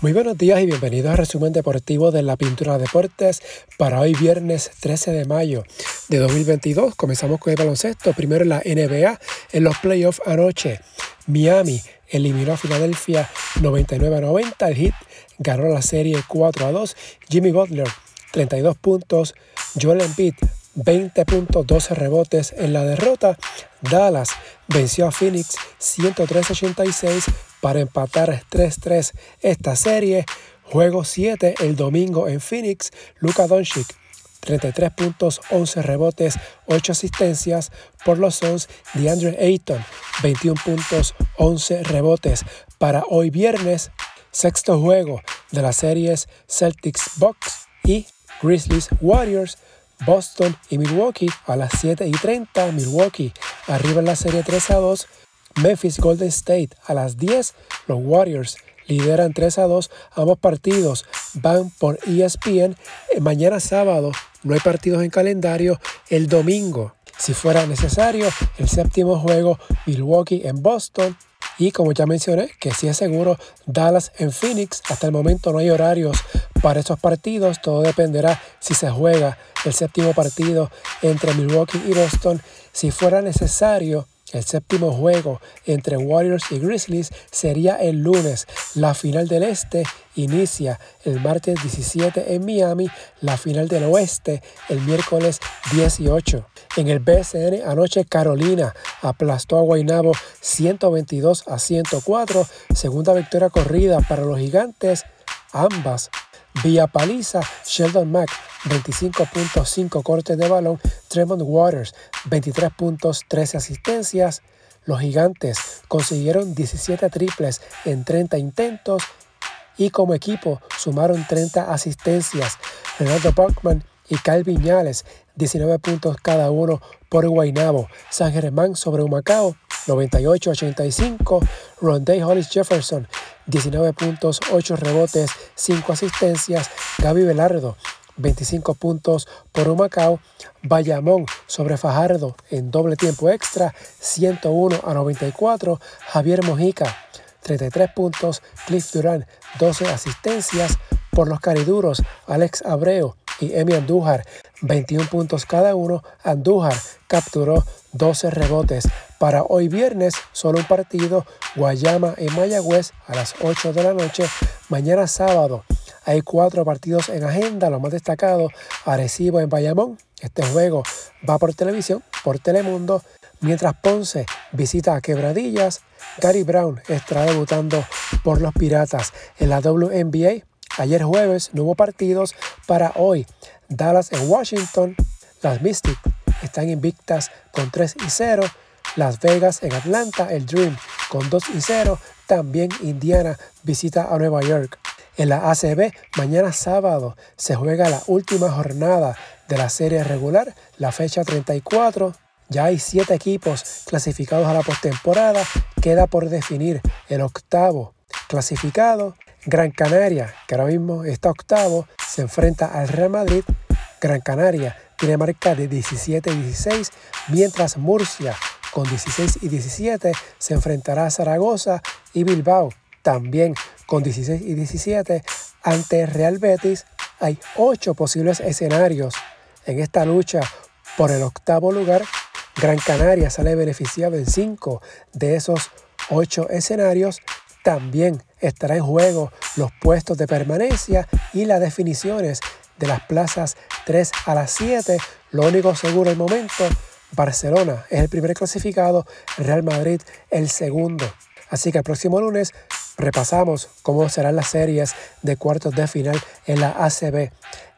Muy buenos días y bienvenidos al resumen deportivo de la Pintura Deportes para hoy viernes 13 de mayo de 2022. Comenzamos con el baloncesto, primero en la NBA, en los playoffs anoche. Miami eliminó a Filadelfia 99 a 90, el Heat ganó la serie 4 a 2, Jimmy Butler 32 puntos, Joel Embiid 20 puntos, 12 rebotes en la derrota. Dallas venció a Phoenix 103-86 para empatar 3-3 esta serie. Juego 7 el domingo en Phoenix. Luka Doncic 33 puntos, 11 rebotes, 8 asistencias por los Suns. DeAndre Ayton 21 puntos, 11 rebotes. Para hoy viernes, sexto juego de las series Celtics Bucks y Grizzlies Warriors. Boston y Milwaukee a las 7 y 30. Milwaukee arriba en la serie 3 a 2. Memphis Golden State a las 10. Los Warriors lideran 3 a 2. Ambos partidos van por ESPN. Eh, mañana sábado no hay partidos en calendario. El domingo, si fuera necesario, el séptimo juego Milwaukee en Boston. Y como ya mencioné, que si es seguro, Dallas en Phoenix. Hasta el momento no hay horarios para estos partidos. Todo dependerá si se juega el séptimo partido entre Milwaukee y Boston. Si fuera necesario, el séptimo juego entre Warriors y Grizzlies sería el lunes. La final del este inicia el martes 17 en Miami. La final del oeste el miércoles 18. En el BSN anoche Carolina aplastó a Guaynabo 122 a 104. Segunda victoria corrida para los gigantes. Ambas vía paliza. Sheldon Mack 25.5 cortes de balón. Tremont Waters, 23 puntos, 13 asistencias. Los gigantes consiguieron 17 triples en 30 intentos y como equipo sumaron 30 asistencias. Renato Buckman y Kyle Viñales, 19 puntos cada uno por Guaynabo. San Germán sobre Humacao, 98-85. Rondé Hollis Jefferson, 19 puntos, 8 rebotes, 5 asistencias. Gaby Velardo, 25 puntos por Humacao. Bayamón sobre Fajardo en doble tiempo extra, 101 a 94. Javier Mojica, 33 puntos. Cliff Durán, 12 asistencias. Por los cariduros, Alex Abreu y Emi Andújar, 21 puntos cada uno. Andújar capturó 12 rebotes. Para hoy viernes, solo un partido, Guayama en Mayagüez a las 8 de la noche. Mañana sábado, hay cuatro partidos en agenda, lo más destacado, Arecibo en Bayamón. Este juego va por televisión, por Telemundo, mientras Ponce visita a Quebradillas. Gary Brown estará debutando por los Piratas en la WNBA. Ayer jueves no hubo partidos para hoy. Dallas en Washington. Las Mystics están invictas con 3 y 0. Las Vegas en Atlanta, el Dream con 2 y 0. También Indiana visita a Nueva York. En la ACB, mañana sábado, se juega la última jornada de la serie regular, la fecha 34. Ya hay siete equipos clasificados a la postemporada. Queda por definir el octavo clasificado. Gran Canaria, que ahora mismo está octavo, se enfrenta al Real Madrid. Gran Canaria tiene marca de 17 y 16, mientras Murcia con 16 y 17 se enfrentará a Zaragoza y Bilbao también con 16 y 17 ante Real Betis. Hay ocho posibles escenarios en esta lucha por el octavo lugar. Gran Canaria sale beneficiado en cinco de esos ocho escenarios. También estará en juego los puestos de permanencia y las definiciones de las plazas 3 a las 7. Lo único seguro el momento, Barcelona es el primer clasificado, Real Madrid el segundo. Así que el próximo lunes repasamos cómo serán las series de cuartos de final en la ACB.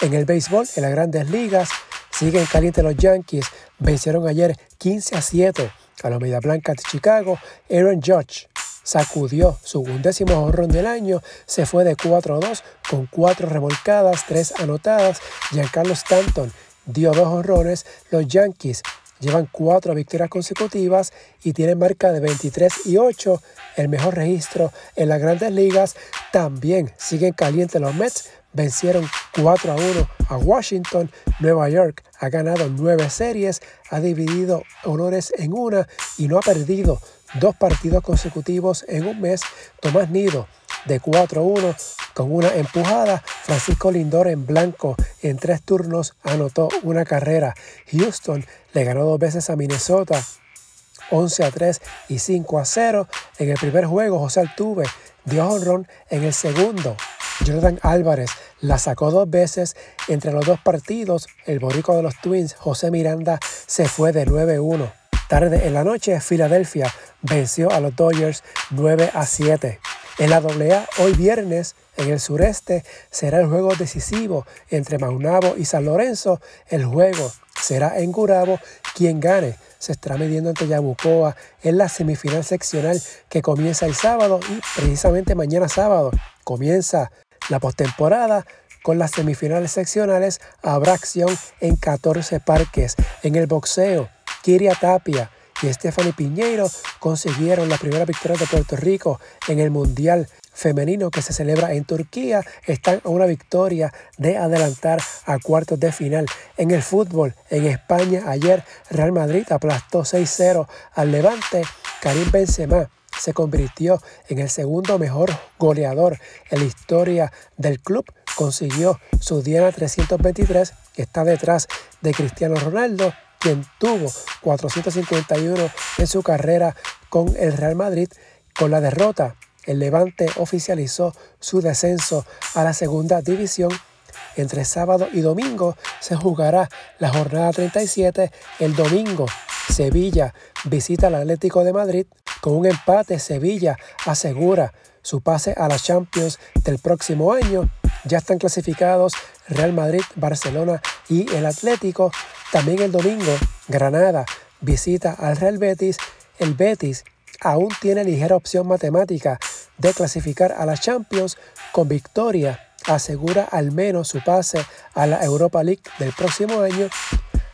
En el béisbol, en las grandes ligas, siguen calientes los Yankees. Vencieron ayer 15 a 7 a los Media Blancas de Chicago. Aaron Judge sacudió su undécimo honrón del año, se fue de 4 a 2 con 4 revolcadas, 3 anotadas. Giancarlo Stanton dio dos honrones. Los Yankees Llevan cuatro victorias consecutivas y tienen marca de 23 y 8, el mejor registro en las grandes ligas. También siguen calientes los Mets, vencieron 4 a 1 a Washington. Nueva York ha ganado nueve series, ha dividido honores en una y no ha perdido dos partidos consecutivos en un mes. Tomás Nido de 4-1 con una empujada. Francisco Lindor en blanco en tres turnos anotó una carrera. Houston le ganó dos veces a Minnesota 11 a 3 y 5 a 0. En el primer juego, José Altuve dio honrón en el segundo. Jordan Álvarez la sacó dos veces entre los dos partidos. El borico de los Twins, José Miranda, se fue de 9-1. Tarde en la noche, Filadelfia venció a los Dodgers 9 a 7. En la AA, hoy viernes, en el sureste, será el juego decisivo entre Maunabo y San Lorenzo. El juego será en Gurabo. Quien gane se estará midiendo ante Yabucoa en la semifinal seccional que comienza el sábado y precisamente mañana sábado comienza la postemporada con las semifinales seccionales habrá acción en 14 parques. En el boxeo, Kiria Tapia y Stephanie Piñeiro consiguieron la primera victoria de Puerto Rico en el Mundial femenino que se celebra en Turquía están a una victoria de adelantar a cuartos de final. En el fútbol, en España, ayer Real Madrid aplastó 6-0 al Levante. Karim Benzema se convirtió en el segundo mejor goleador en la historia del club. Consiguió su Diana 323, que está detrás de Cristiano Ronaldo, quien tuvo 451 en su carrera con el Real Madrid. Con la derrota, el Levante oficializó su descenso a la segunda división. Entre sábado y domingo se jugará la jornada 37. El domingo, Sevilla visita al Atlético de Madrid con un empate, Sevilla asegura su pase a la Champions del próximo año. Ya están clasificados Real Madrid, Barcelona y el Atlético. También el domingo, Granada visita al Real Betis. El Betis aún tiene ligera opción matemática de clasificar a la Champions con victoria. Asegura al menos su pase a la Europa League del próximo año.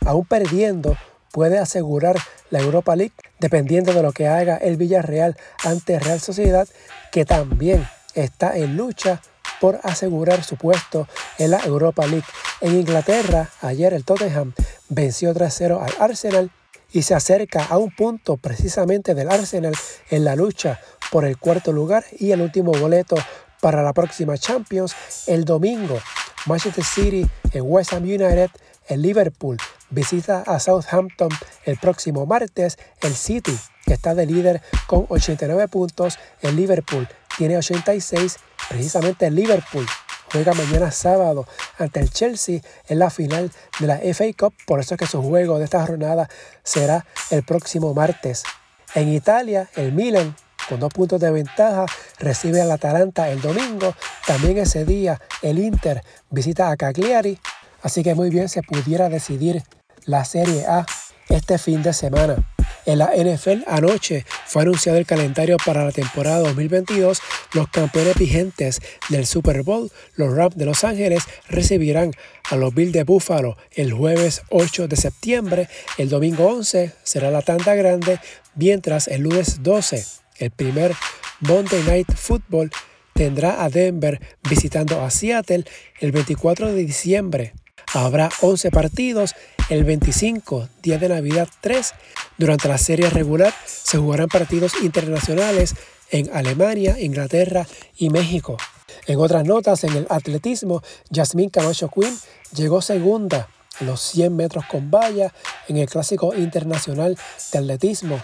Aún perdiendo, puede asegurar la Europa League dependiendo de lo que haga el Villarreal ante Real Sociedad, que también está en lucha por asegurar su puesto en la Europa League. En Inglaterra, ayer el Tottenham venció 3-0 al Arsenal y se acerca a un punto precisamente del Arsenal en la lucha por el cuarto lugar y el último boleto para la próxima Champions el domingo. Manchester City en West Ham United, el Liverpool visita a Southampton el próximo martes. El City está de líder con 89 puntos. El Liverpool tiene 86. Precisamente el Liverpool juega mañana sábado ante el Chelsea en la final de la FA Cup. Por eso es que su juego de esta jornada será el próximo martes. En Italia, el Milan con dos puntos de ventaja recibe al Atalanta el domingo. También ese día el Inter visita a Cagliari. Así que muy bien se pudiera decidir la Serie A este fin de semana. En la NFL anoche fue anunciado el calendario para la temporada 2022. Los campeones vigentes del Super Bowl, los Rams de Los Ángeles, recibirán a los Bills de Buffalo el jueves 8 de septiembre. El domingo 11 será la tanda grande, mientras el lunes 12, el primer Monday Night Football, tendrá a Denver visitando a Seattle el 24 de diciembre. Habrá 11 partidos el 25, día de Navidad 3. Durante la serie regular se jugarán partidos internacionales en Alemania, Inglaterra y México. En otras notas, en el atletismo, Jasmine Camacho Quinn llegó segunda los 100 metros con valla en el Clásico Internacional de Atletismo.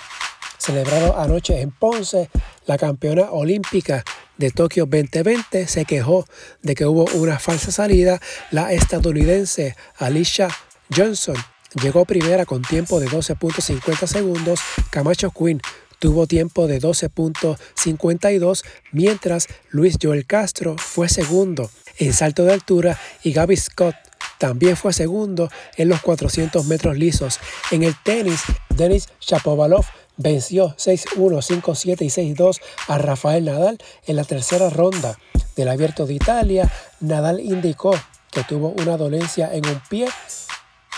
Celebrado anoche en Ponce, la campeona olímpica de Tokio 2020 se quejó de que hubo una falsa salida. La estadounidense Alicia Johnson llegó primera con tiempo de 12.50 segundos. Camacho Quinn tuvo tiempo de 12.52, mientras Luis Joel Castro fue segundo en salto de altura y Gaby Scott también fue segundo en los 400 metros lisos. En el tenis, Denis Shapovalov venció 6-1, 5-7 y 6-2 a Rafael Nadal en la tercera ronda del Abierto de Italia. Nadal indicó que tuvo una dolencia en un pie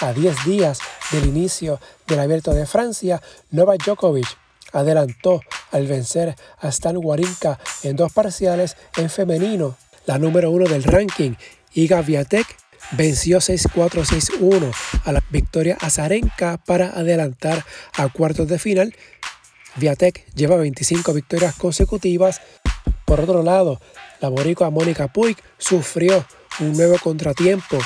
a 10 días del inicio del Abierto de Francia. Novak Djokovic adelantó al vencer a Stan Wawrinka en dos parciales en femenino. La número uno del ranking, Iga Viatek, venció 6-4-6-1 a la Victoria Azarenka para adelantar a cuartos de final. Viatek lleva 25 victorias consecutivas, Por otro lado, la boricua Mónica Puig sufrió un nuevo contratiempo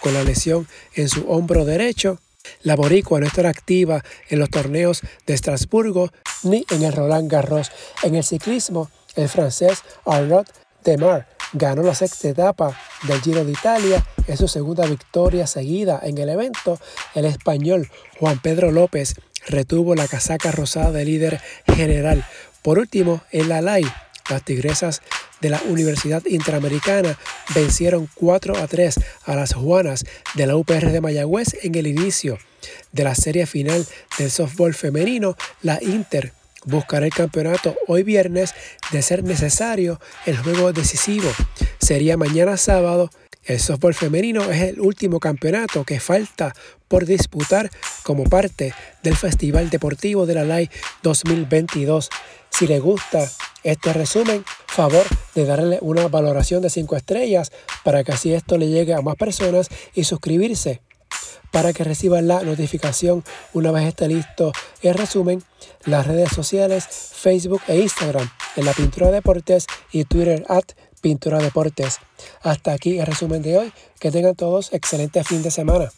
con la lesión en su hombro derecho. La boricua no estará activa en los torneos de Estrasburgo ni en el Roland Garros. En el ciclismo, el francés Arnaud Demar ganó la sexta etapa del Giro de Italia, es su segunda victoria seguida en el evento. El español Juan Pedro López retuvo la casaca rosada de líder general. Por último, en la LAI, las tigresas de la Universidad Interamericana vencieron 4 a 3 a las Juanas de la UPR de Mayagüez en el inicio de la serie final del softball femenino. La Inter buscará el campeonato hoy viernes de ser necesario el juego decisivo. Sería mañana sábado. El softball femenino es el último campeonato que falta por disputar como parte del Festival Deportivo de la LAI 2022. Si le gusta este resumen, favor de darle una valoración de 5 estrellas para que así esto le llegue a más personas y suscribirse para que reciban la notificación una vez esté listo el resumen, las redes sociales Facebook e Instagram en la Pintura Deportes y Twitter at Pintura Deportes. Hasta aquí el resumen de hoy. Que tengan todos excelente fin de semana.